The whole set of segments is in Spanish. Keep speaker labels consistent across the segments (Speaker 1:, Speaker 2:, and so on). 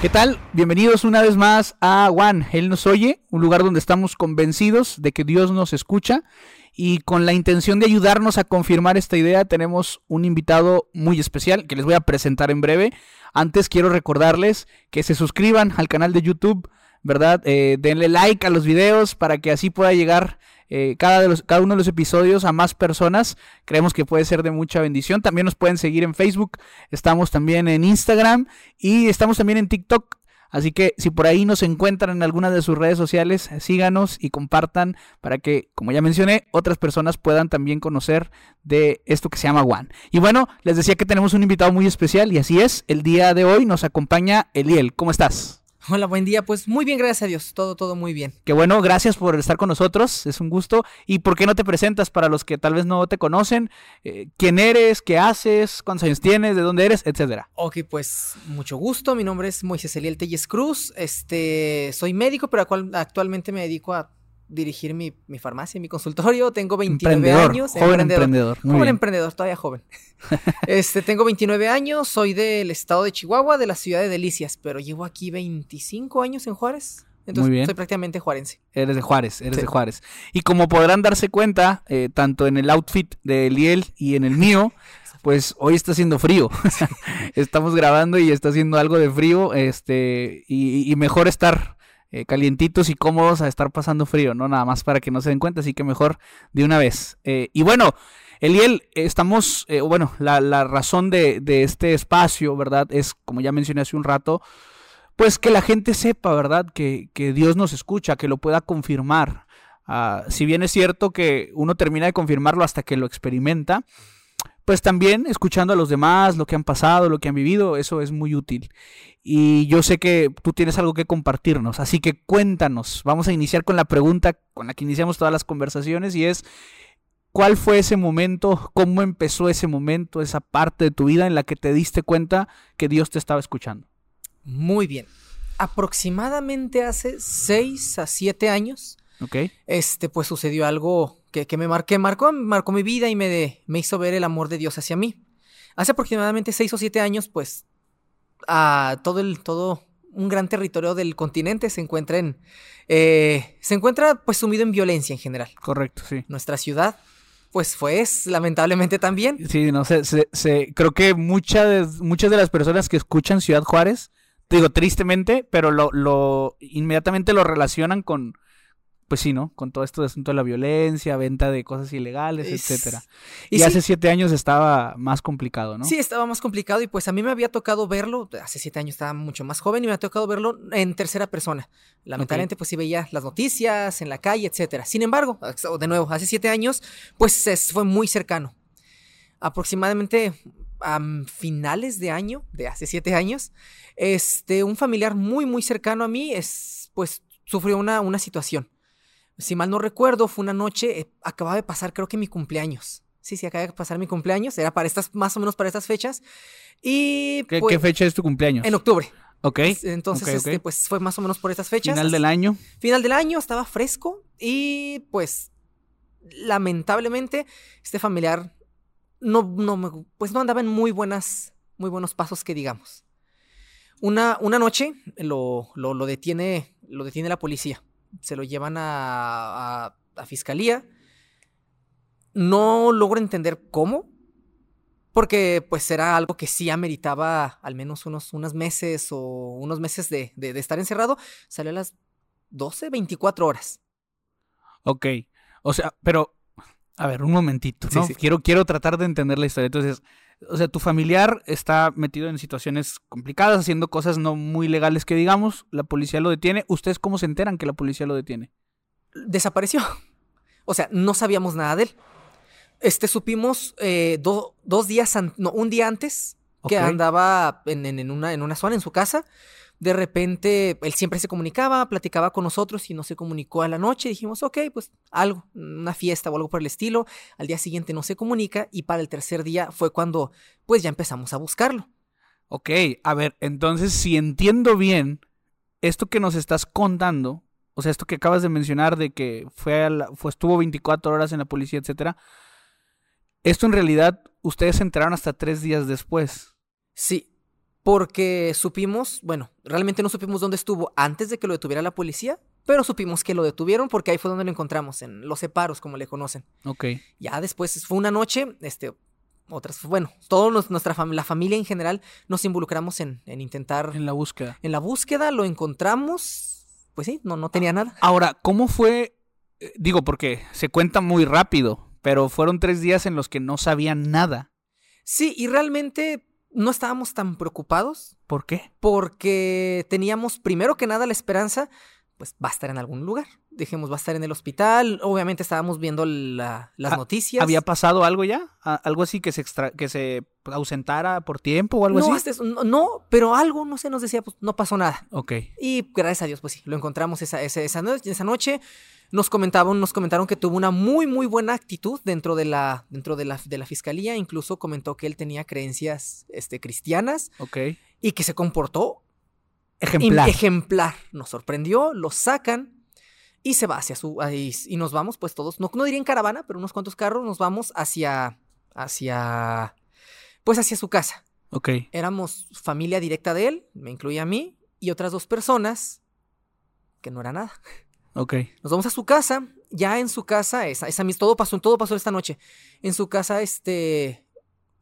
Speaker 1: ¿Qué tal? Bienvenidos una vez más a Juan, Él nos oye, un lugar donde estamos convencidos de que Dios nos escucha y con la intención de ayudarnos a confirmar esta idea tenemos un invitado muy especial que les voy a presentar en breve. Antes quiero recordarles que se suscriban al canal de YouTube, ¿verdad? Eh, denle like a los videos para que así pueda llegar eh, cada, de los, cada uno de los episodios a más personas. Creemos que puede ser de mucha bendición. También nos pueden seguir en Facebook, estamos también en Instagram y estamos también en TikTok. Así que si por ahí nos encuentran en alguna de sus redes sociales, síganos y compartan para que, como ya mencioné, otras personas puedan también conocer de esto que se llama One. Y bueno, les decía que tenemos un invitado muy especial y así es, el día de hoy nos acompaña Eliel. ¿Cómo estás?
Speaker 2: Hola, buen día. Pues muy bien, gracias a Dios. Todo, todo muy bien.
Speaker 1: Qué bueno, gracias por estar con nosotros. Es un gusto. ¿Y por qué no te presentas para los que tal vez no te conocen? Eh, ¿Quién eres? ¿Qué haces? ¿Cuántos años tienes? ¿De dónde eres? Etcétera.
Speaker 2: Ok, pues mucho gusto. Mi nombre es Moisés Eliel Telles Cruz. Este, soy médico, pero actualmente me dedico a dirigir mi, farmacia, mi consultorio. Tengo 29 años.
Speaker 1: Joven emprendedor.
Speaker 2: joven emprendedor, todavía joven. este, tengo 29 años, soy del estado de Chihuahua, de la ciudad de Delicias, pero llevo aquí 25 años en Juárez. Entonces soy prácticamente juarense.
Speaker 1: Eres de Juárez, eres de Juárez. Y como podrán darse cuenta, eh, tanto en el outfit de Liel y en el mío, pues hoy está haciendo frío. Estamos grabando y está haciendo algo de frío, este, y mejor estar eh, calientitos y cómodos a estar pasando frío, ¿no? Nada más para que no se den cuenta, así que mejor de una vez. Eh, y bueno, Eliel, estamos, eh, bueno, la, razón de, este espacio, ¿verdad? Es, como ya mencioné hace un rato, pues que la gente sepa, ¿verdad? Que, que Dios nos escucha, que lo pueda confirmar. Ah, si bien es cierto que uno termina de confirmarlo hasta que lo experimenta, pues también escuchando a los demás, lo que han pasado, lo que han vivido, eso es muy útil. Y yo sé que tú tienes algo que compartirnos, así que cuéntanos. Vamos a iniciar con la pregunta con la que iniciamos todas las conversaciones y es, ¿cuál fue ese momento? ¿Cómo empezó ese momento, esa parte de tu vida en la que te diste cuenta que Dios te estaba escuchando?
Speaker 2: Muy bien. Aproximadamente hace seis a siete años, este, pues sucedió algo que, me marqué, marcó, marcó mi vida y me, me hizo ver el amor de Dios hacia mí. Hace aproximadamente seis o siete años, pues, a todo el, todo un gran territorio del continente se encuentra en, eh, se encuentra pues sumido en violencia en general.
Speaker 1: Correcto, sí.
Speaker 2: Nuestra ciudad, pues fue, es, lamentablemente también.
Speaker 1: Sí, no sé, se, creo que muchas, muchas de las personas que escuchan Ciudad Juárez, digo tristemente, pero lo, lo inmediatamente lo relacionan con, pues sí, ¿no? Con todo esto de asunto de la violencia, venta de cosas ilegales, etcétera. Y, hace siete años estaba más complicado, ¿no?
Speaker 2: Sí, estaba más complicado y pues a mí me había tocado verlo, hace siete años estaba mucho más joven y me ha tocado verlo en tercera persona. Lamentablemente pues sí veía las noticias en la calle, etcétera. Sin embargo, de nuevo, hace siete años pues fue muy cercano. Aproximadamente a finales de año, de hace siete años, este, un familiar muy, muy cercano a mí es, pues sufrió una, una situación si mal no recuerdo, fue una noche, eh, acababa de pasar creo que mi cumpleaños. Sí, sí, acaba de pasar mi cumpleaños, era para estas, más o menos para estas fechas. Y
Speaker 1: ¿Qué, pues, fecha es tu cumpleaños?
Speaker 2: En octubre.
Speaker 1: Ok.
Speaker 2: Entonces, este, pues fue más o menos por estas fechas.
Speaker 1: Final del año.
Speaker 2: Final del año, estaba fresco y pues lamentablemente este familiar no, no, pues no andaba en muy buenas, muy buenos pasos que digamos. Una, una noche lo, lo, lo, detiene, lo detiene la policía se lo llevan a, a, fiscalía. No logro entender cómo, porque pues era algo que sí ameritaba al menos unos, unos meses o unos meses de, de, estar encerrado. Salió a las 12, 24 horas.
Speaker 1: Ok, o sea, pero, a ver, un momentito, ¿no? Quiero, quiero tratar de entender la historia. Entonces, o sea, tu familiar está metido en situaciones complicadas, haciendo cosas no muy legales que digamos, la policía lo detiene. ¿Ustedes cómo se enteran que la policía lo detiene?
Speaker 2: Desapareció. O sea, no sabíamos nada de él. Este, supimos eh, dos días, no, un día antes que andaba en, en, una, en una zona en su casa de repente él siempre se comunicaba, platicaba con nosotros y no se comunicó a la noche. Dijimos, ok, pues algo, una fiesta o algo por el estilo. Al día siguiente no se comunica y para el tercer día fue cuando pues ya empezamos a buscarlo.
Speaker 1: Ok, a ver, entonces si entiendo bien, esto que nos estás contando, o sea, esto que acabas de mencionar de que fue, fue estuvo 24 horas en la policía, etcétera, esto en realidad ustedes se enteraron hasta tres días después.
Speaker 2: Sí, Porque supimos, bueno, realmente no supimos dónde estuvo antes de que lo detuviera la policía, pero supimos que lo detuvieron porque ahí fue donde lo encontramos, en los separos, como le conocen.
Speaker 1: Ok.
Speaker 2: Ya después fue una noche, este, otras, bueno, todos nuestra fam- la familia en general nos involucramos en, en intentar,
Speaker 1: En la búsqueda.
Speaker 2: en la búsqueda, lo encontramos, pues sí, no, no tenía nada.
Speaker 1: Ahora, ¿cómo fue? Eh, Digo, porque se cuenta muy rápido, pero fueron tres días en los que no sabían nada.
Speaker 2: Sí, y realmente no estábamos tan preocupados
Speaker 1: ¿Por qué?
Speaker 2: porque teníamos primero que nada la esperanza, pues va a estar en algún lugar. Dijimos, va a estar en el hospital. Obviamente estábamos viendo la- las
Speaker 1: Ah,
Speaker 2: noticias.
Speaker 1: ¿Había pasado algo ya? ¿A- ¿Algo así que se, extra- que se ausentara por tiempo o algo
Speaker 2: no,
Speaker 1: así?
Speaker 2: no, no, pero algo, no sé, nos decía, pues no pasó nada.
Speaker 1: Ok.
Speaker 2: Y gracias a Dios, pues sí, lo encontramos esa, esa, esa, no- esa noche. Nos comentaban, nos comentaron que tuvo una muy, muy buena actitud dentro de la, dentro de la, de la fiscalía. Incluso comentó que él tenía creencias este, cristianas
Speaker 1: Ok.
Speaker 2: y que se comportó
Speaker 1: Ejemplar.
Speaker 2: Ejemplar. Nos sorprendió, lo sacan y se va hacia su. ahí- y nos vamos, pues todos, no, no diría en caravana, pero unos cuantos carros, nos vamos hacia. hacia. Pues hacia su casa.
Speaker 1: ok.
Speaker 2: Éramos familia directa de él, me incluía a mí, y otras dos personas que no era nada.
Speaker 1: Ok.
Speaker 2: Nos vamos a su casa, ya en su casa, esa, esa todo pasó, todo pasó esta noche. En su casa, este,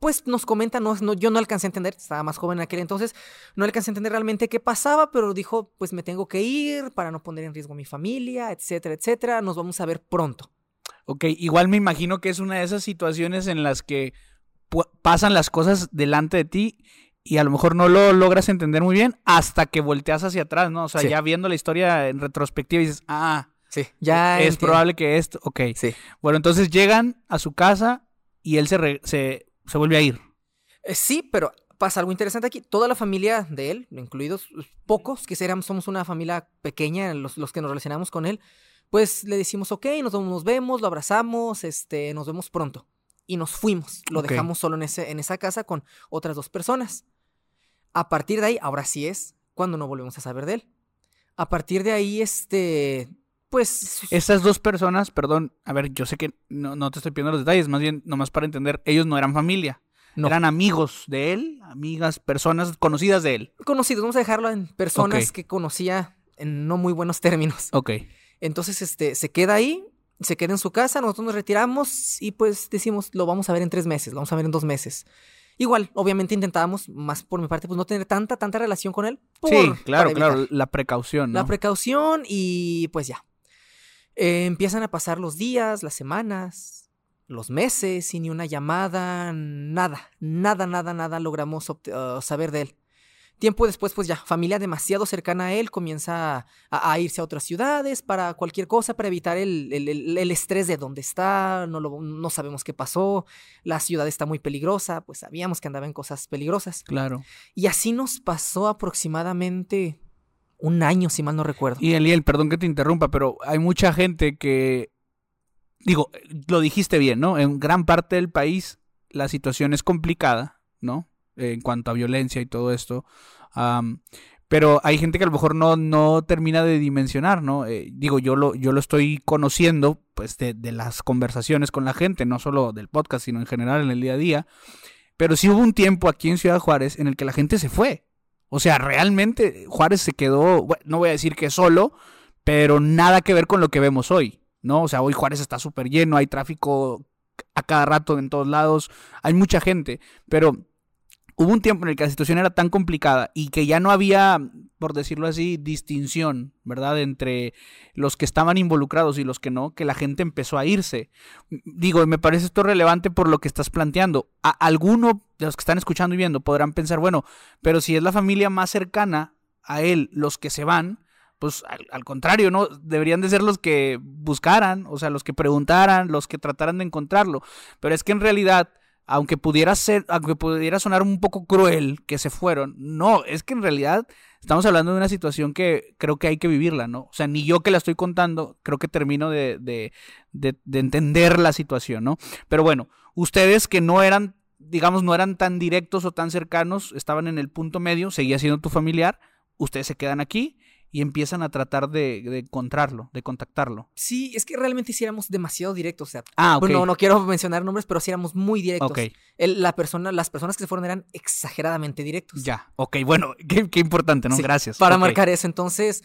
Speaker 2: pues nos comenta, no, no, yo no alcancé a entender, estaba más joven en aquel entonces, no alcancé a entender realmente qué pasaba, pero dijo, pues me tengo que ir para no poner en riesgo a mi familia, etcétera, etcétera, nos vamos a ver pronto.
Speaker 1: Ok. Igual me imagino que es una de esas situaciones en las que pasan las cosas delante de ti y a lo mejor no lo logras entender muy bien hasta que volteas hacia atrás, ¿no? O sea,
Speaker 2: Sí.
Speaker 1: ya viendo la historia en retrospectiva dices, ah,
Speaker 2: Sí, ya
Speaker 1: es
Speaker 2: entiendo.
Speaker 1: probable que esto, ok.
Speaker 2: Sí.
Speaker 1: Bueno, entonces llegan a su casa y él se, re- se, se vuelve a ir.
Speaker 2: Eh, sí, pero pasa algo interesante aquí. Toda la familia de él, incluidos pocos, que éramos, somos una familia pequeña, los, los que nos relacionamos con él, pues le decimos, ok, nos, nos vemos, lo abrazamos, este, nos vemos pronto. Y nos fuimos. Lo
Speaker 1: Ok.
Speaker 2: dejamos solo en, ese, en esa casa con otras dos personas. A partir de ahí, ahora sí es cuando no volvemos a saber de él. A partir de ahí, este, pues...
Speaker 1: Estas dos personas, perdón, a ver, yo sé que no, no te estoy pidiendo los detalles, más bien nomás para entender, ellos no eran familia,
Speaker 2: no.
Speaker 1: eran amigos de él, amigas, personas conocidas de él.
Speaker 2: conocidos, vamos a dejarlo en personas que conocía en no muy buenos términos.
Speaker 1: Ok,
Speaker 2: Entonces, este, se queda ahí, se queda en su casa, nosotros nos retiramos y pues decimos, lo vamos a ver en tres meses, lo vamos a ver en dos meses. Igual, obviamente intentábamos, más por mi parte, pues no tener tanta, tanta relación con él. por-
Speaker 1: sí, claro, claro, la precaución, ¿no?
Speaker 2: La precaución y pues ya. Eh, empiezan a pasar los días, las semanas, los meses y ni una llamada, nada, nada, nada, nada logramos uh, saber de él. Tiempo después, pues ya, familia demasiado cercana a él comienza a, a irse a otras ciudades para cualquier cosa, para evitar el, el- el- el estrés de dónde está, no, lo- no sabemos qué pasó, la ciudad está muy peligrosa, pues sabíamos que andaba en cosas peligrosas.
Speaker 1: Claro.
Speaker 2: Y así nos pasó aproximadamente un año, si mal no recuerdo.
Speaker 1: Y Eliel, perdón que te interrumpa, pero hay mucha gente que, digo, lo dijiste bien, ¿no? En gran parte del país la situación es complicada, ¿no? En cuanto a violencia y todo esto. Pero hay gente que a lo mejor no, no termina de dimensionar, ¿no? Eh, digo, yo lo, yo lo estoy conociendo, pues, de, de las conversaciones con la gente, no solo del podcast, sino en general en el día a día. Pero sí hubo un tiempo aquí en Ciudad Juárez en el que la gente se fue. O sea, realmente Juárez se quedó, no voy a decir que solo, pero nada que ver con lo que vemos hoy, ¿no? O sea, hoy Juárez está súper lleno, hay tráfico a cada rato en todos lados, hay mucha gente, pero hubo un tiempo en el que la situación era tan complicada y que ya no había, por decirlo así, distinción, ¿verdad? Entre los que estaban involucrados y los que no, que la gente empezó a irse. Digo, me parece esto relevante por lo que estás planteando. A alguno de los que están escuchando y viendo podrán pensar, bueno, pero si es la familia más cercana a él los que se van, pues al, al, contrario, ¿no? Deberían de ser los que buscaran, o sea, los que preguntaran, los que trataran de encontrarlo. Pero es que en realidad, aunque pudiera ser, aunque pudiera sonar un poco cruel que se fueron, no, es que en realidad estamos hablando de una situación que creo que hay que vivirla, ¿no? O sea, ni yo que la estoy contando, creo que termino de, de, de, de entender la situación, ¿no? Pero bueno, ustedes que no eran digamos, no eran tan directos o tan cercanos, estaban en el punto medio, seguía siendo tu familiar, ustedes se quedan aquí y empiezan a tratar de, de encontrarlo, de contactarlo.
Speaker 2: Sí, es que realmente sí éramos demasiado directos. O sea,
Speaker 1: Ah, ok.
Speaker 2: bueno, no quiero mencionar nombres, pero sí éramos muy directos.
Speaker 1: Ok,
Speaker 2: El- la persona, las personas que se fueron eran exageradamente directos.
Speaker 1: ya. Ok, bueno, qué, qué importante, ¿no?
Speaker 2: Sí,
Speaker 1: Gracias.
Speaker 2: Para marcar eso. Entonces,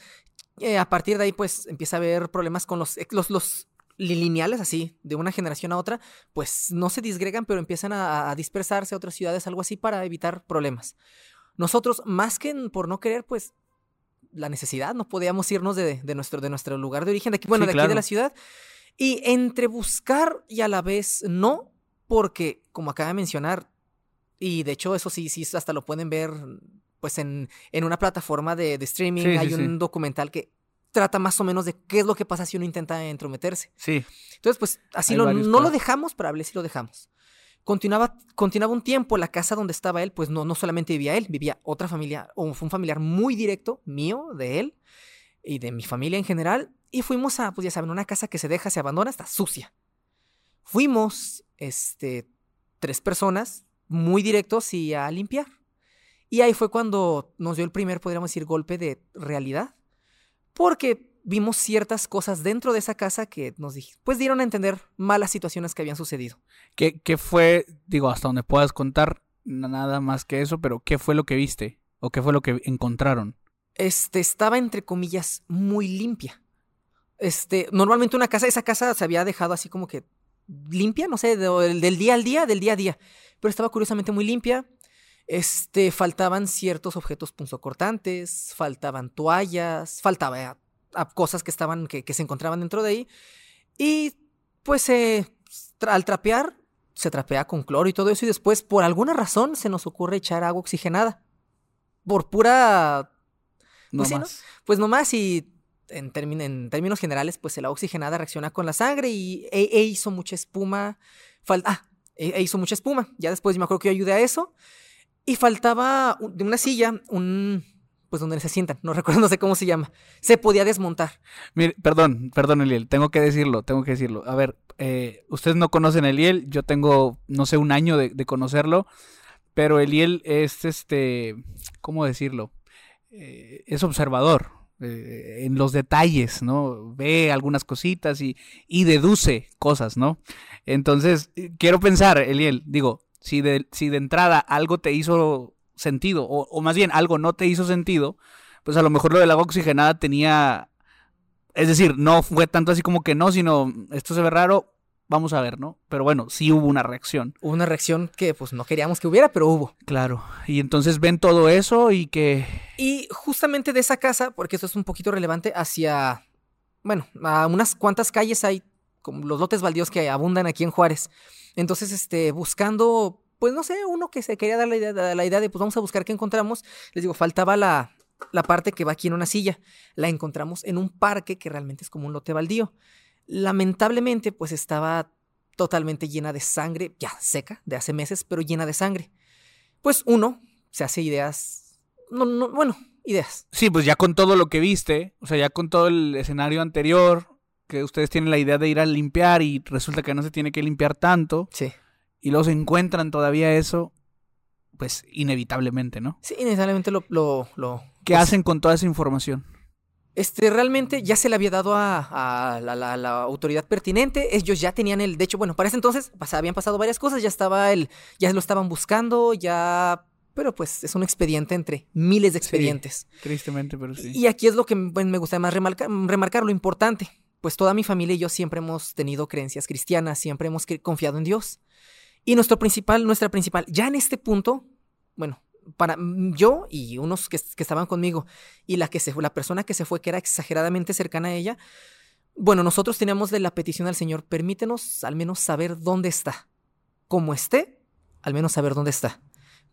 Speaker 2: eh, a partir de ahí, pues empieza a haber problemas con los, los, los li- lineales, así, de una generación a otra, pues no se disgregan, pero empiezan a, a dispersarse a otras ciudades, algo así, para evitar problemas. Nosotros, más que por no querer, pues la necesidad, no podíamos irnos de, de nuestro, de nuestro lugar de origen, de aquí, bueno,
Speaker 1: Sí,
Speaker 2: de aquí de la ciudad. Y entre buscar y a la vez no, porque, como acaba de mencionar, y de hecho eso sí, sí, hasta lo pueden ver pues en, en una plataforma de, de streaming,
Speaker 1: Sí, sí,
Speaker 2: hay
Speaker 1: sí.
Speaker 2: un documental que trata más o menos de qué es lo que pasa si uno intenta entrometerse.
Speaker 1: Sí,
Speaker 2: Entonces, pues así
Speaker 1: Hay
Speaker 2: lo,
Speaker 1: varios
Speaker 2: no lo dejamos, pero a si lo dejamos. Continuaba, continuaba un tiempo, la casa donde estaba él, pues no, no solamente vivía él, vivía otra familia, o fue un familiar muy directo mío, de él, y de mi familia en general. Y fuimos a, pues ya saben, una casa que se deja, se abandona, está sucia. Fuimos, este, tres personas, muy directos y a limpiar. Y ahí fue cuando nos dio el primer, podríamos decir, golpe de realidad. Porque vimos ciertas cosas dentro de esa casa que nos pues dieron a entender malas situaciones que habían sucedido.
Speaker 1: ¿Qué, qué fue, digo, hasta donde puedas contar, na- nada más que eso, pero qué fue lo que viste? ¿O qué fue lo que encontraron?
Speaker 2: Este estaba entre comillas muy limpia. Este, normalmente una casa, esa casa se había dejado así como que limpia, no sé, de- del, día al día, del día a día, pero estaba curiosamente muy limpia. Este, faltaban ciertos objetos punzocortantes, faltaban toallas, faltaba a- cosas que estaban, que, que se encontraban dentro de ahí. Y pues eh, tra- al trapear, se trapea con cloro y todo eso, y después, por alguna razón, se nos ocurre echar agua oxigenada. Por pura
Speaker 1: No
Speaker 2: Pues sí, ¿no?
Speaker 1: más.
Speaker 2: pues nomás y en, términos generales, pues el agua oxigenada reacciona con la sangre y e, e hizo mucha espuma. Fal- ah, e, e hizo mucha espuma. Ya después me acuerdo que yo ayudé a eso. Y faltaba de una silla, un... Pues donde se sientan, no recuerdo, no sé cómo se llama. Se podía desmontar.
Speaker 1: Mire, perdón, perdón, Eliel, tengo que decirlo, tengo que decirlo. A ver, eh, ustedes no conocen Eliel, yo tengo, no sé, un año de, conocerlo, pero Eliel es, este, ¿cómo decirlo? Eh, es observador eh, en los detalles, ¿no? Ve algunas cositas y, y deduce cosas, ¿no? Entonces, quiero pensar, Eliel, digo, si de, si de entrada algo te hizo sentido, o, o más bien algo no te hizo sentido, pues a lo mejor lo del agua oxigenada tenía es decir, no fue tanto así como que no, sino esto se ve raro, vamos a ver, ¿no? Pero bueno, sí hubo una reacción.
Speaker 2: Hubo una reacción que pues no queríamos que hubiera, pero hubo.
Speaker 1: Claro. Y entonces ven todo eso y que...
Speaker 2: Y justamente de esa casa, porque esto es un poquito relevante, hacia, bueno, a unas cuantas calles hay como los lotes baldíos que abundan aquí en Juárez. Entonces, este, buscando, pues no sé, uno que se quería dar la idea, la idea de, pues vamos a buscar qué encontramos. Les digo, faltaba la, la parte que va aquí en una silla. La encontramos en un parque que realmente es como un lote baldío. Lamentablemente, pues estaba totalmente llena de sangre, ya seca, de hace meses, pero llena de sangre. Pues uno se hace ideas, no, no, bueno, ideas.
Speaker 1: Sí, pues ya con todo lo que viste, o sea, ya con todo el escenario anterior, que ustedes tienen la idea de ir a limpiar y resulta que no se tiene que limpiar tanto,
Speaker 2: Sí.
Speaker 1: Y luego se encuentran todavía eso, pues inevitablemente, ¿no?
Speaker 2: Sí, inevitablemente lo, lo, lo-
Speaker 1: ¿Qué
Speaker 2: pues,
Speaker 1: hacen con toda esa información?
Speaker 2: Este, realmente ya se le había dado a, a la, la- la autoridad pertinente. Ellos ya tenían el. De hecho, bueno, para ese entonces pas- habían pasado varias cosas. Ya estaba el. Ya lo estaban buscando, ya. Pero pues es un expediente entre miles de expedientes.
Speaker 1: Tristemente, pero sí.
Speaker 2: Y aquí es lo que me gusta más remarcar, remarcar, lo importante. Pues toda mi familia y yo siempre hemos tenido creencias cristianas, siempre hemos confiado en Dios. Y nuestro principal, nuestra principal, ya en este punto, bueno, para yo y unos que, estaban conmigo y la que se la persona que se fue, que era exageradamente cercana a ella, bueno, nosotros teníamos de la petición al Señor, permítenos al menos saber dónde está. Como esté, al menos saber dónde está.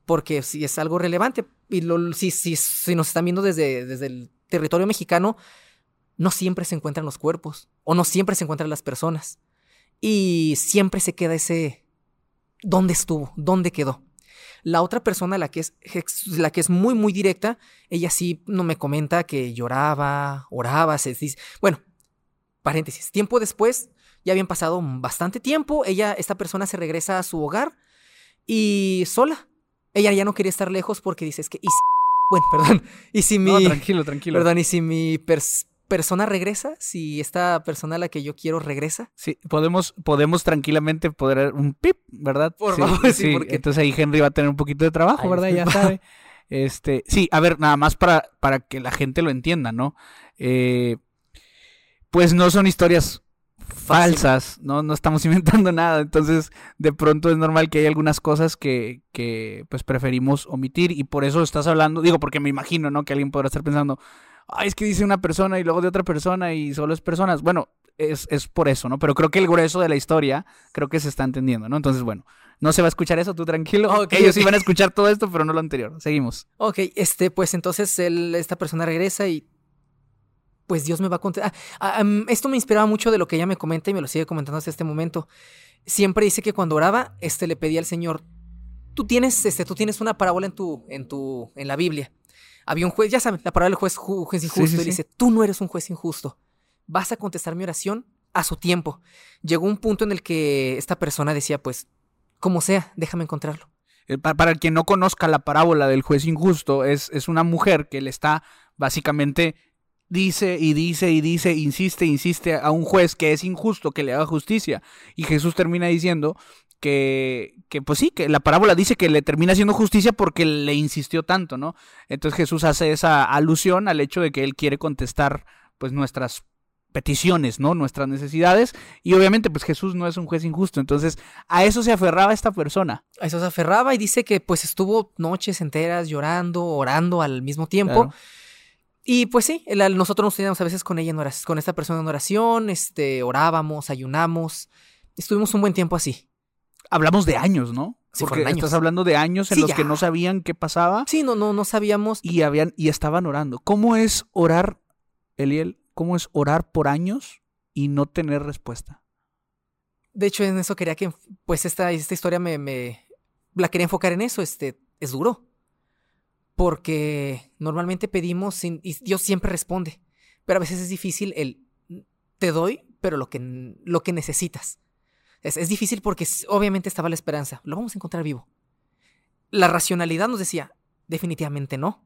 Speaker 2: Porque si es algo relevante, y lo- si, si, si nos están viendo desde, desde el territorio mexicano, no siempre se encuentran los cuerpos, o no siempre se encuentran las personas. Y siempre se queda ese, ¿dónde estuvo? ¿Dónde quedó? La otra persona, la que es, la que es muy, muy directa, ella sí no me comenta que lloraba, oraba, se dice, bueno, paréntesis, tiempo después, ya habían pasado bastante tiempo, ella, esta persona se regresa a su hogar y sola. Ella ya no quería estar lejos porque dice, es que, ¿y si Bueno, perdón. Y si mi.
Speaker 1: No, tranquilo, tranquilo.
Speaker 2: Perdón, y si mi pers- persona regresa, si esta persona a la que yo quiero regresa.
Speaker 1: Sí, podemos, podemos tranquilamente poder un pip, ¿verdad?
Speaker 2: Por
Speaker 1: sí,
Speaker 2: favor, sí,
Speaker 1: sí,
Speaker 2: porque-
Speaker 1: Entonces ahí Henry va a tener un poquito de trabajo,
Speaker 2: Ay,
Speaker 1: ¿verdad? Ya sabe. Este, sí, a ver, nada más para, para que la gente lo entienda, ¿no? Eh, pues no son historias falsas, ¿no? No estamos inventando nada. Entonces, de pronto es normal que hay algunas cosas que, que pues preferimos omitir. Y por eso estás hablando, digo, porque me imagino, ¿no? Que alguien podrá estar pensando, ay, es que dice una persona y luego de otra persona y solo es personas. Bueno, es, es por eso, ¿no? Pero creo que el grueso de la historia, creo que se está entendiendo, ¿no? Entonces, bueno, no se va a escuchar eso, tú tranquilo. Ellos van a escuchar todo esto, pero no lo anterior. Seguimos.
Speaker 2: Ok, este, pues entonces él, esta persona regresa y. Pues Dios me va a contar. Ah, mm, esto me inspiraba mucho de lo que ella me comenta y me lo sigue comentando hasta este momento. Siempre dice que cuando oraba, este le pedía al Señor. Tú tienes, este, tú tienes una parábola en tu, en tu, en la Biblia. Había un juez, ya saben, la parábola del juez, ju- juez
Speaker 1: Sí,
Speaker 2: injusto.
Speaker 1: sí,
Speaker 2: y dice, tú no eres un juez injusto. Vas a contestar mi oración a su tiempo. Llegó un punto en el que esta persona decía, pues, como sea, déjame encontrarlo.
Speaker 1: Eh, pa- Para quien no conozca la parábola del juez injusto, es, es una mujer que le está básicamente dice y dice y dice, insiste, insiste a un juez que es injusto que le haga justicia. Y Jesús termina diciendo que, que pues sí, que la parábola dice que le termina haciendo justicia porque le insistió tanto, ¿no? Entonces Jesús hace esa alusión al hecho de que él quiere contestar pues nuestras peticiones, ¿no? Nuestras necesidades. Y obviamente pues Jesús no es un juez injusto. Entonces a eso se aferraba esta persona.
Speaker 2: A eso se aferraba y dice que pues estuvo noches enteras llorando, orando al mismo tiempo.
Speaker 1: Claro.
Speaker 2: Y pues sí, el- nosotros nos teníamos a veces con ella en oración, con esta persona en oración, este, orábamos, ayunamos. Estuvimos un buen tiempo así.
Speaker 1: Hablamos de años, ¿no?
Speaker 2: Sí,
Speaker 1: Porque
Speaker 2: años.
Speaker 1: estás hablando de años en
Speaker 2: Sí,
Speaker 1: los que no sabían qué pasaba
Speaker 2: Sí, no, no, no sabíamos.
Speaker 1: y habían y estaban orando. ¿Cómo es orar, Eliel? ¿Cómo es orar por años y no tener respuesta?
Speaker 2: De hecho, en eso quería que, pues esta, esta historia me, me, la quería enfocar en eso. Este, es duro. Porque normalmente pedimos sin- y Dios siempre responde. Pero a veces es difícil el te doy, pero lo que, lo que necesitas. Es, es difícil porque obviamente estaba la esperanza. Lo vamos a encontrar vivo. La racionalidad nos decía, definitivamente no.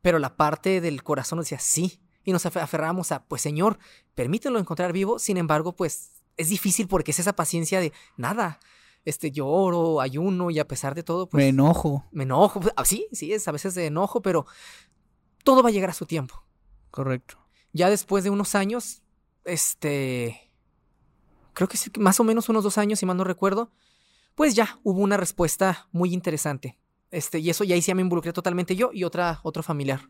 Speaker 2: Pero la parte del corazón nos decía, sí. Y nos afe- aferramos a, pues Señor, permítelo encontrar vivo. Sin embargo, pues es difícil porque es esa paciencia de nada. Este, lloro, ayuno y a pesar de todo, pues
Speaker 1: Me enojo.
Speaker 2: me enojo. Pues, ah, sí, sí, es a veces de enojo, pero todo va a llegar a su tiempo.
Speaker 1: Correcto.
Speaker 2: Ya después de unos años, este, creo que más o menos unos dos años, si mal no recuerdo, pues ya hubo una respuesta muy interesante. Este, y eso ya ahí sí me involucré totalmente yo y otra, otro familiar.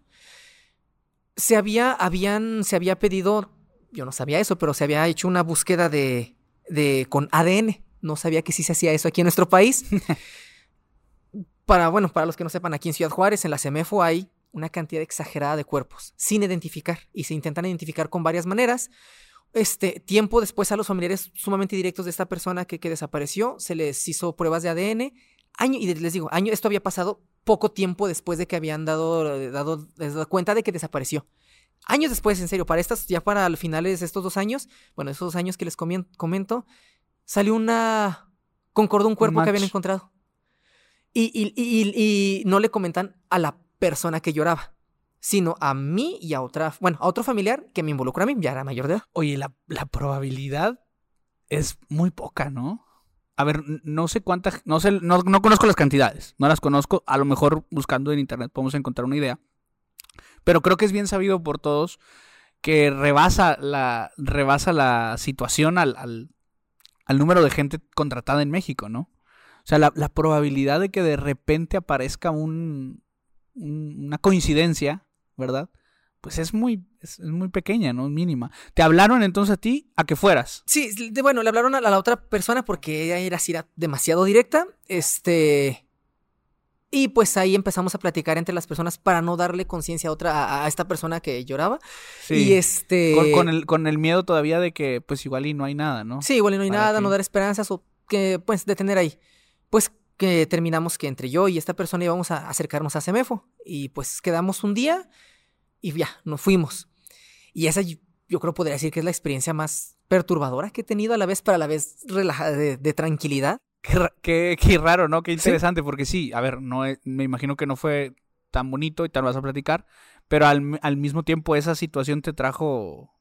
Speaker 2: Se había, habían, se había pedido, yo no sabía eso, pero se había hecho una búsqueda de, de, con ADN. No sabía que sí se hacía eso aquí en nuestro país. para, bueno, para los que no sepan, aquí en Ciudad Juárez, en la CEMEFO hay una cantidad exagerada de cuerpos sin identificar y se intentan identificar con varias maneras. Este tiempo después a los familiares sumamente directos de esta persona que, que desapareció se les hizo pruebas de ADN. Año, y les digo, año, esto había pasado poco tiempo después de que habían dado, dado, les dado cuenta de que desapareció. Años después, en serio, para estas, ya para finales de estos dos años, bueno, esos dos años que les comento, salió una. concordó un cuerpo que habían encontrado. Y- y- y no le comentan a la persona que lloraba, sino a mí y a otra, bueno, a otro familiar que me involucra a mí, ya era mayor de edad.
Speaker 1: Oye, la, la probabilidad es muy poca, ¿no? A ver, no sé cuántas, no sé, no, no conozco las cantidades, no las conozco, a lo mejor buscando en internet podemos encontrar una idea, pero creo que es bien sabido por todos que rebasa la, rebasa la situación al, al, al número de gente contratada en México, ¿no? O sea, la, la probabilidad de que de repente aparezca un- una coincidencia, ¿verdad? Pues es muy, es, muy pequeña, ¿no? Mínima. Te hablaron entonces a ti a que fueras.
Speaker 2: Sí, de- bueno, le hablaron a la, a la otra persona porque ella era así, era demasiado directa. Este. Y pues ahí empezamos a platicar entre las personas para no darle conciencia a otra, a, a esta persona que lloraba. Y este.
Speaker 1: Con, con el, con el miedo todavía de que, pues igual y no hay nada, ¿no?
Speaker 2: Sí, igual y no hay
Speaker 1: ¿Para
Speaker 2: nada,
Speaker 1: qué?
Speaker 2: no dar esperanzas o que, pues, detener ahí. Pues que terminamos que entre yo y esta persona íbamos a acercarnos a Semefo. Y pues quedamos un día y ya, nos fuimos. Y esa yo, creo podría decir que es la experiencia más perturbadora que he tenido a la vez, para a la vez relajada, de, de tranquilidad.
Speaker 1: Qué, qué- qué raro, ¿no? Qué
Speaker 2: Sí.
Speaker 1: interesante, porque sí, a ver, no me imagino que no fue tan bonito y te lo vas a platicar, pero al, al mismo tiempo esa situación te trajo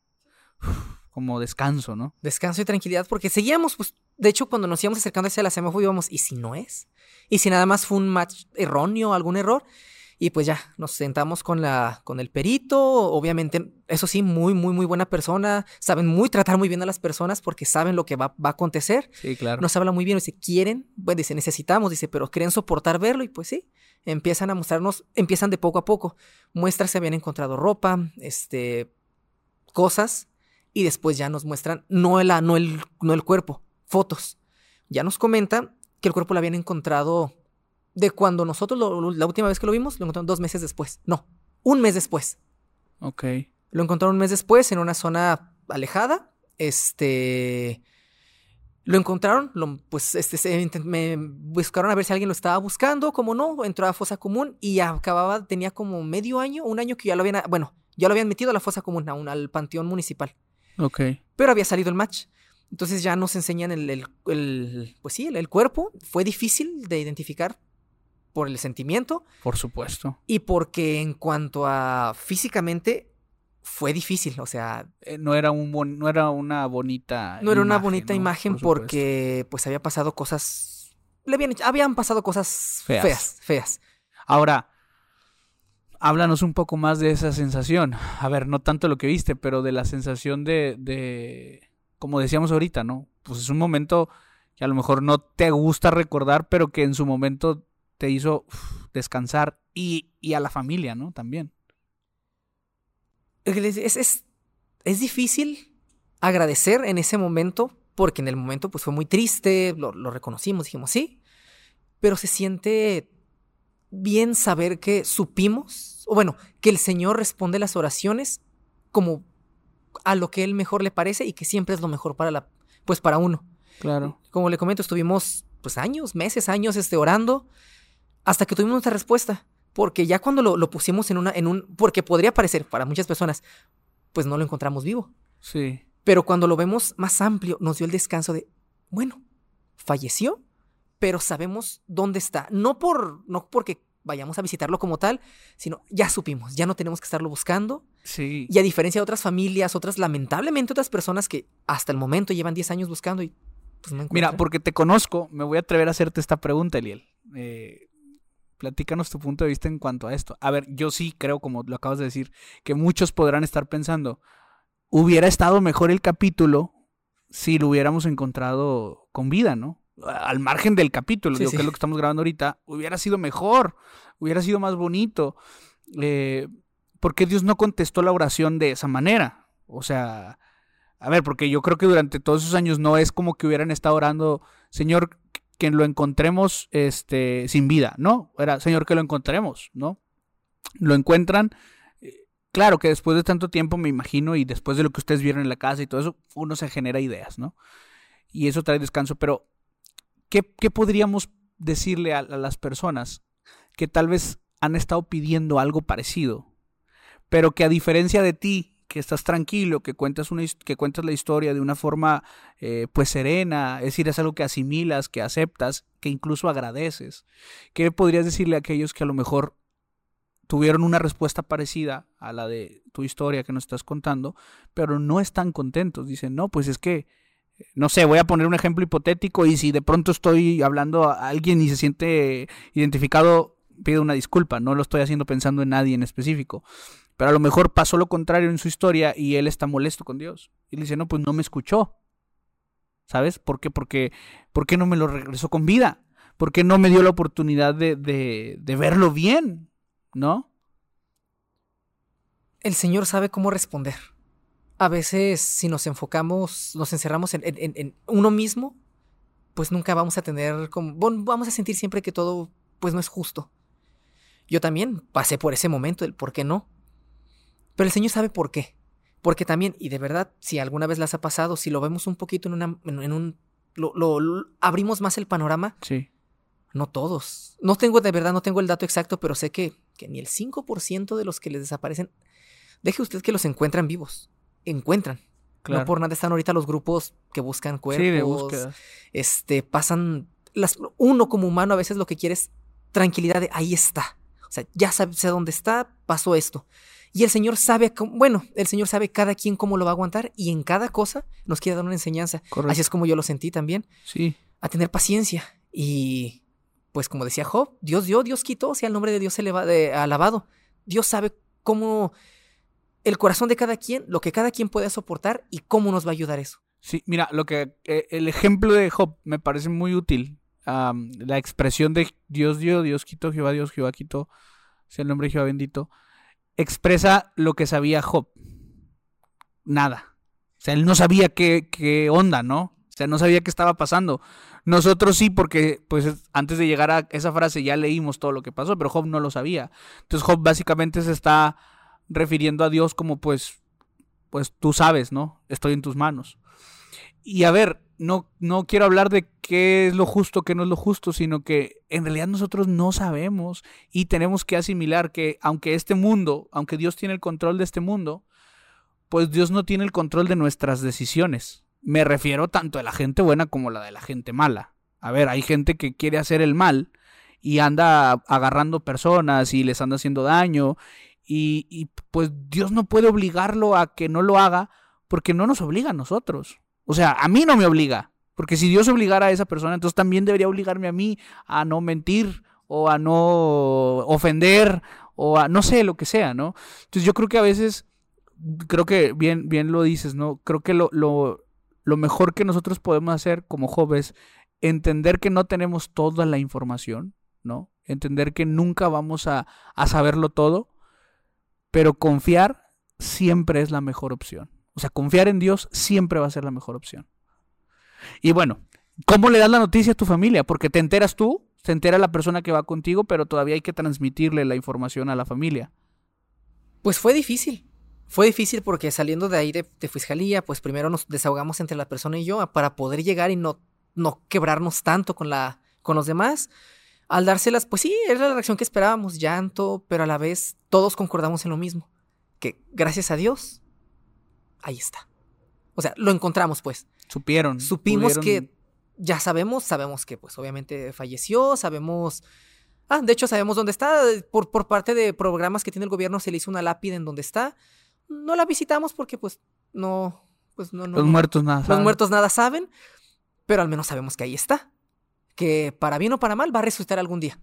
Speaker 1: como descanso, ¿no?
Speaker 2: Descanso y tranquilidad, porque seguíamos, pues, de hecho, cuando nos íbamos acercando hacia la semifinal íbamos, ¿y si no es? ¿Y si nada más fue un match erróneo, algún error? Y pues ya, nos sentamos con, la, con el perito, obviamente, eso sí, muy, muy, muy buena persona, saben muy tratar muy bien a las personas porque saben lo que va, va a acontecer.
Speaker 1: Sí, claro.
Speaker 2: Nos habla muy bien, dice, quieren, bueno, dice, necesitamos, dice, pero quieren soportar verlo y pues sí, empiezan a mostrarnos, empiezan de poco a poco. Muestras se habían encontrado ropa, este, cosas y después ya nos muestran, no el, no el, no el cuerpo, fotos. Ya nos comenta que el cuerpo lo habían encontrado de cuando nosotros la última vez que lo vimos, lo encontraron dos meses después. No, un mes después.
Speaker 1: Ok.
Speaker 2: Lo encontraron un mes después en una zona alejada. Este. Lo encontraron, lo, pues este, me buscaron a ver si alguien lo estaba buscando, como no, entró a fosa común y acababa, tenía como medio año, un año que ya lo habían, bueno, ya lo habían metido a la fosa común, a un, al panteón municipal.
Speaker 1: Ok.
Speaker 2: Pero había salido el match. Entonces ya nos enseñan el, el, el pues sí, el, el, cuerpo. Fue difícil de identificar por el sentimiento.
Speaker 1: Por supuesto.
Speaker 2: Y porque en cuanto a físicamente fue difícil, o sea...
Speaker 1: Eh, no, era un bon, no era una bonita
Speaker 2: No era una bonita ¿no? imagen por porque pues había pasado cosas... Le habían, habían pasado cosas feas. feas, feas.
Speaker 1: Ahora, háblanos un poco más de esa sensación. A ver, no tanto lo que viste, pero de la sensación de, de, como decíamos ahorita, ¿no? Pues es un momento que a lo mejor no te gusta recordar, pero que en su momento te hizo descansar y, y, a la familia, ¿no? También.
Speaker 2: Es, es, es, difícil agradecer en ese momento, porque en el momento pues fue muy triste, lo, lo reconocimos, dijimos sí, pero se siente bien saber que supimos, o bueno, que el Señor responde las oraciones como a lo que Él mejor le parece y que siempre es lo mejor para la, pues para uno.
Speaker 1: Claro.
Speaker 2: Como le comento, estuvimos pues años, meses, años este, orando hasta que tuvimos nuestra respuesta. Porque ya cuando lo, lo pusimos en una, en un, porque podría parecer para muchas personas, pues no lo encontramos vivo.
Speaker 1: Sí.
Speaker 2: Pero cuando lo vemos más amplio, nos dio el descanso de, bueno, falleció, pero sabemos dónde está. No, por, no porque vayamos a visitarlo como tal, sino ya supimos, ya no tenemos que estarlo buscando.
Speaker 1: Sí.
Speaker 2: Y a diferencia de otras familias, otras, lamentablemente, otras personas que hasta el momento llevan 10 años buscando y pues no
Speaker 1: Mira, porque te conozco, me voy a atrever a hacerte esta pregunta, Eliel. Eh, platícanos tu punto de vista en cuanto a esto. A ver, yo sí creo, como lo acabas de decir, que muchos podrán estar pensando, hubiera estado mejor el capítulo si lo hubiéramos encontrado con vida, ¿no? Al margen del capítulo, sí, digo, sí. que es lo que estamos grabando ahorita, hubiera sido mejor, hubiera sido más bonito. Eh, ¿Por qué Dios no contestó la oración de esa manera? O sea, a ver, porque yo creo que durante todos esos años no es como que hubieran estado orando, Señor, que lo encontremos este, sin vida, ¿no? Era, Señor, que lo encontremos, ¿no? Lo encuentran. Claro que después de tanto tiempo, me imagino, y después de lo que ustedes vieron en la casa y todo eso, uno se genera ideas, ¿no? Y eso trae descanso, pero ¿qué, podríamos decirle a, a, las personas que tal vez han estado pidiendo algo parecido, pero que a diferencia de ti, que estás tranquilo, que cuentas, una, que cuentas la historia de una forma eh, pues serena, es decir, es algo que asimilas, que aceptas, que incluso agradeces, ¿qué podrías decirle a aquellos que a lo mejor tuvieron una respuesta parecida a la de tu historia que nos estás contando, pero no están contentos? Dicen, no, pues es que no sé, voy a poner un ejemplo hipotético y si de pronto estoy hablando a alguien y se siente identificado, pido una disculpa, no lo estoy haciendo pensando en nadie en específico. Pero a lo mejor pasó lo contrario en su historia y él está molesto con Dios. Y le dice, no, pues no me escuchó. ¿Sabes? ¿Por qué? Porque, ¿por qué no me lo regresó con vida? ¿Por qué no me dio la oportunidad de, de, de verlo bien? ¿No?
Speaker 2: El Señor sabe cómo responder a veces si nos enfocamos, nos encerramos en, en, en, uno mismo, pues nunca vamos a tener como, bueno, vamos a sentir siempre que todo pues no es justo. Yo también pasé por ese momento del por qué no. Pero el Señor sabe por qué. Porque también, y de verdad, si alguna vez las ha pasado, si lo vemos un poquito en, una, en un... Lo, lo, lo, abrimos más el panorama.
Speaker 1: Sí.
Speaker 2: No todos. No tengo, de verdad, no tengo el dato exacto, pero sé que, que ni el 5% de los que les desaparecen, deje usted que los encuentran vivos encuentran. Claro. No por nada están ahorita los grupos que buscan cuerpos.
Speaker 1: Sí, de búsqueda.
Speaker 2: Este, pasan. Las, uno como humano a veces lo que quiere es tranquilidad de ahí está. O sea, ya sé dónde está, pasó esto. Y el Señor sabe, bueno, el Señor sabe cada quien cómo lo va a aguantar y en cada cosa nos quiere dar una enseñanza. Así es como yo lo sentí también.
Speaker 1: Sí.
Speaker 2: A tener paciencia. Y pues como decía Job, Dios dio, Dios quitó, sea el nombre de Dios se de, alabado. Dios sabe cómo el corazón de cada quien, lo que cada quien puede soportar y cómo nos va a ayudar eso.
Speaker 1: Sí, mira, lo que eh, el ejemplo de Job me parece muy útil. la expresión de Dios dio, Dios quitó, Jehová Dios, Jehová quitó, sea el nombre de Jehová bendito, expresa lo que sabía Job. Nada. O sea, él no sabía qué, qué onda, ¿no? O sea, no sabía qué estaba pasando. Nosotros sí, porque pues antes de llegar a esa frase ya leímos todo lo que pasó, pero Job no lo sabía. Entonces Job básicamente se está refiriendo a Dios como pues, pues tú sabes, ¿no? Estoy en tus manos. Y a ver, no, no quiero hablar de qué es lo justo, qué no es lo justo, sino que en realidad nosotros no sabemos y tenemos que asimilar que aunque este mundo, aunque Dios tiene el control de este mundo, pues Dios no tiene el control de nuestras decisiones. Me refiero tanto a la gente buena como la de la gente mala. A ver, hay gente que quiere hacer el mal y anda agarrando personas y les anda haciendo daño y, pues Dios no puede obligarlo a que no lo haga porque no nos obliga a nosotros. O sea, a mí no me obliga. Porque si Dios obligara a esa persona, entonces también debería obligarme a mí a no mentir o a no ofender o a no sé, lo que sea, ¿no? Entonces yo creo que a veces, creo que bien, bien lo dices, ¿no? Creo que lo, lo, lo mejor que nosotros podemos hacer como jóvenes, entender que no tenemos toda la información, ¿no? Entender que nunca vamos a, a saberlo todo, pero confiar siempre es la mejor opción. O sea, confiar en Dios siempre va a ser la mejor opción. Y bueno, ¿cómo le das la noticia a tu familia? Porque te enteras tú, se entera la persona que va contigo, pero todavía hay que transmitirle la información a la familia.
Speaker 2: Pues fue difícil. Fue difícil porque saliendo de ahí de, fiscalía, pues primero nos desahogamos entre la persona y yo para poder llegar y no, no quebrarnos tanto con, la, con los demás. Al dárselas, pues sí, era la reacción que esperábamos, llanto, pero a la vez todos concordamos en lo mismo. Que gracias a Dios ahí está. O sea, lo encontramos, pues.
Speaker 1: Supieron.
Speaker 2: Supimos que ya sabemos, sabemos que pues obviamente falleció, sabemos... Ah, de hecho sabemos dónde está. Por, por parte de programas que tiene el gobierno se le hizo una lápida en donde está. No la visitamos porque pues no... Pues no, no
Speaker 1: los muertos nada
Speaker 2: Los muertos nada saben, pero al menos sabemos que ahí está. Que para bien o para mal va a resucitar algún día.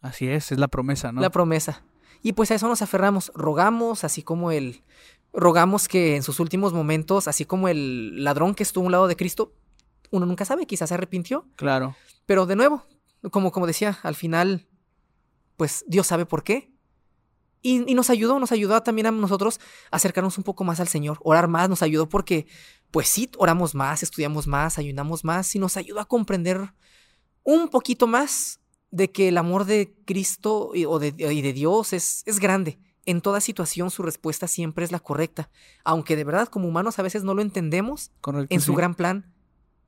Speaker 1: Así es, es la promesa, ¿no?
Speaker 2: La promesa. Y pues a eso nos aferramos, rogamos, así como el, rogamos que en sus últimos momentos, así como el ladrón que estuvo a un lado de Cristo, uno nunca sabe, quizás se arrepintió.
Speaker 1: Claro.
Speaker 2: Pero de nuevo, como, como decía, al final, pues Dios sabe por qué. Y, y, nos ayudó, nos ayudó también a nosotros acercarnos un poco más al Señor, orar más, nos ayudó porque, pues sí, oramos más, estudiamos más, ayunamos más y nos ayudó a comprender un poquito más de que el amor de Cristo y, o de, y de Dios es, es grande en toda situación su respuesta siempre es la correcta. Aunque de verdad como humanos a veces no lo entendemos, en su gran plan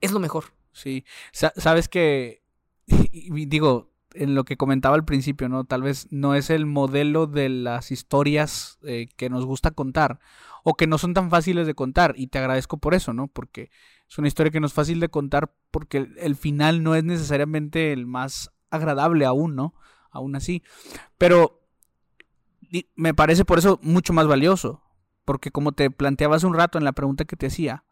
Speaker 2: es lo mejor.
Speaker 1: Sí, sabes que, digo, en lo que comentaba al principio, ¿no? Tal vez no es el modelo de las historias eh, que nos gusta contar o que no son tan fáciles de contar y te agradezco por eso, ¿no? Porque es una historia que no es fácil de contar porque el final no es necesariamente el más agradable aún, ¿no? Aún así. Pero me parece por eso mucho más valioso. Porque como te planteabas un rato en la pregunta que te hacía,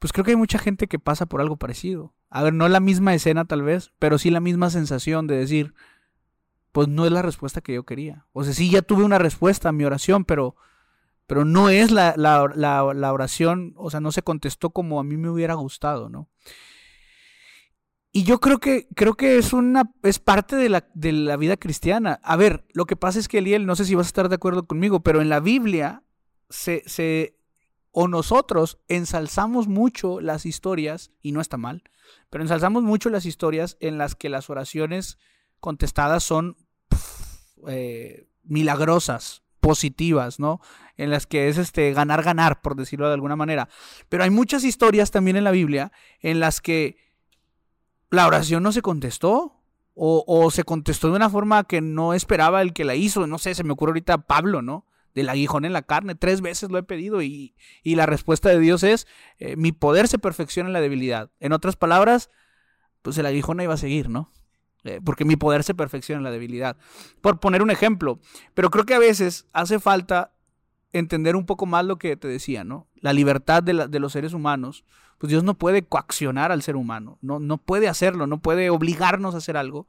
Speaker 1: pues creo que hay mucha gente que pasa por algo parecido. A ver, no la misma escena tal vez, pero sí la misma sensación de decir, pues no es la respuesta que yo quería. O sea, sí ya tuve una respuesta a mi oración, pero, pero no es la, la, la, oración, o sea, no se contestó como a mí me hubiera gustado, ¿no? Y yo creo que, creo que es una, es parte de la, de la vida cristiana. A ver, lo que pasa es que Eliel, no sé si vas a estar de acuerdo conmigo, pero en la Biblia se, se, o nosotros ensalzamos mucho las historias, y no está mal, pero ensalzamos mucho las historias en las que las oraciones contestadas son eh, milagrosas, positivas, ¿no? En las que es este ganar, ganar, por decirlo de alguna manera. Pero hay muchas historias también en la Biblia en las que la oración no se contestó. O, se contestó de una forma que no esperaba el que la hizo. No sé, se me ocurre ahorita Pablo, ¿no? Del aguijón en la carne. Tres veces lo he pedido y, la respuesta de Dios es, eh, mi poder se perfecciona en la debilidad. En otras palabras, pues el aguijón iba a seguir, ¿no? Eh, porque mi poder se perfecciona en la debilidad. Por poner un ejemplo, pero creo que a veces hace falta entender un poco más lo que te decía, ¿no? La libertad de, de los seres humanos, pues Dios no puede coaccionar al ser humano, no, no puede hacerlo, no puede obligarnos a hacer algo.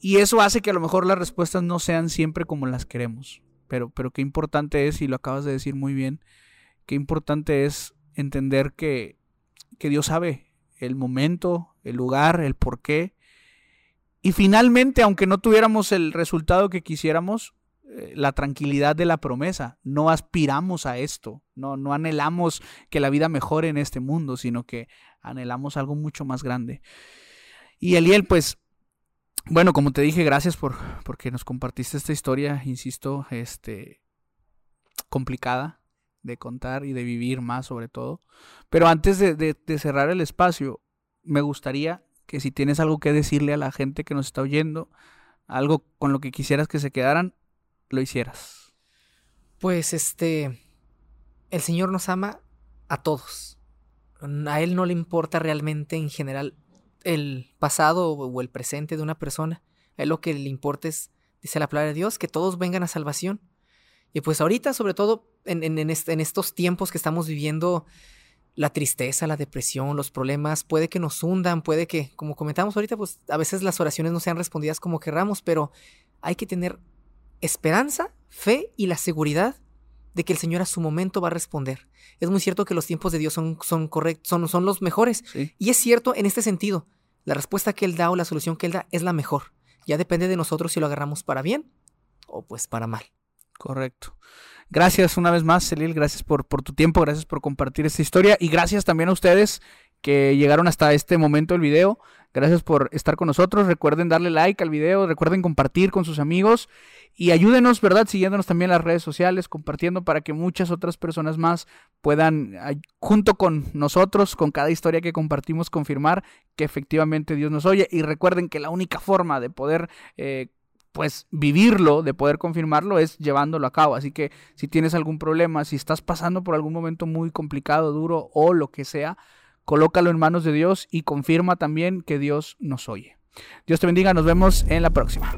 Speaker 1: Y eso hace que a lo mejor las respuestas no sean siempre como las queremos. Pero, pero qué importante es, y lo acabas de decir muy bien, qué importante es entender que, que Dios sabe el momento, el lugar, el porqué. Y finalmente, aunque no tuviéramos el resultado que quisiéramos, eh, la tranquilidad de la promesa. No aspiramos a esto, no, no anhelamos que la vida mejore en este mundo, sino que anhelamos algo mucho más grande. Y Eliel, pues bueno, como te dije, gracias por porque nos compartiste esta historia, insisto, este complicada de contar y de vivir más sobre todo. Pero antes de, de, cerrar el espacio, me gustaría que si tienes algo que decirle a la gente que nos está oyendo, algo con lo que quisieras que se quedaran, lo hicieras.
Speaker 2: Pues este, el Señor nos ama a todos. A Él no le importa realmente en general el pasado o el presente de una persona. A lo que le importa es, dice la palabra de Dios, que todos vengan a salvación. Y pues ahorita, sobre todo en, en, en, estos tiempos que estamos viviendo, la tristeza, la depresión, los problemas, puede que nos hundan, puede que, como comentamos ahorita, pues a veces las oraciones no sean respondidas como querramos, pero hay que tener esperanza, fe y la seguridad de que el Señor a su momento va a responder. Es muy cierto que los tiempos de Dios son, son correctos, son, son los mejores. Y es cierto en este sentido. La respuesta que Él da o la solución que Él da es la mejor. Ya depende de nosotros si lo agarramos para bien o pues para mal.
Speaker 1: Correcto. Gracias una vez más, Celil. Gracias por, tu tiempo, gracias por compartir esta historia y gracias también a ustedes que llegaron hasta este momento del video. Gracias por estar con nosotros. Recuerden darle like al video, recuerden compartir con sus amigos y ayúdenos, ¿verdad? Siguiéndonos también en las redes sociales, compartiendo para que muchas otras personas más puedan, junto con nosotros, con cada historia que compartimos, confirmar que efectivamente Dios nos oye. Y recuerden que la única forma de poder... Eh, pues vivirlo, de poder confirmarlo, es llevándolo a cabo. Así que si tienes algún problema, si estás pasando por algún momento muy complicado, duro o lo que sea, colócalo en manos de Dios y confirma también que Dios nos oye. Dios te bendiga, nos vemos en la próxima.